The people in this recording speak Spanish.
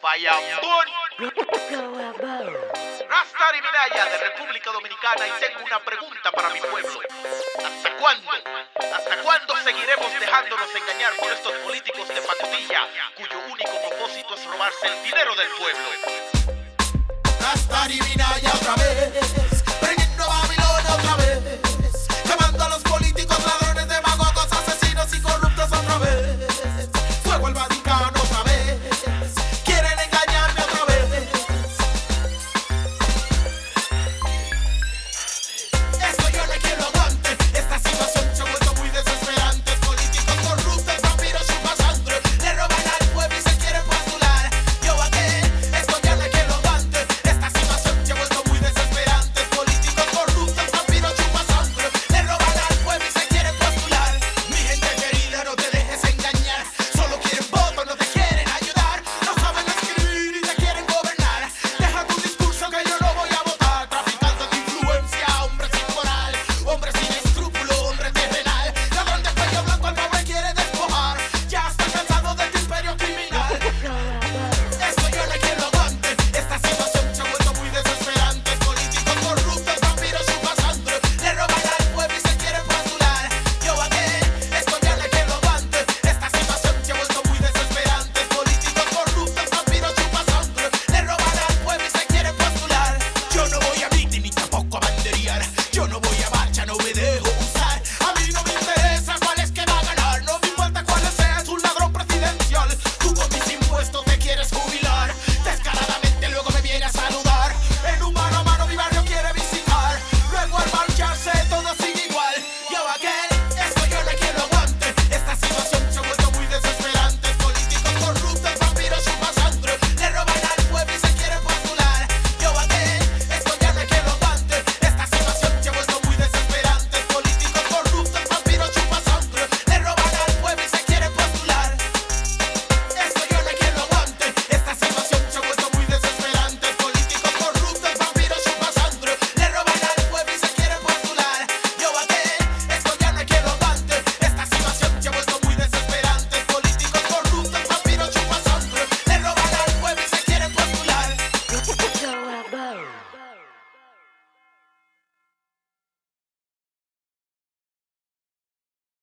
Fayambón. Rastari Minaya de República Dominicana y tengo una pregunta para mi pueblo. ¿Hasta cuándo? ¿Hasta cuándo seguiremos dejándonos engañar por estos políticos de pacotilla cuyo único propósito es robarse el dinero del pueblo?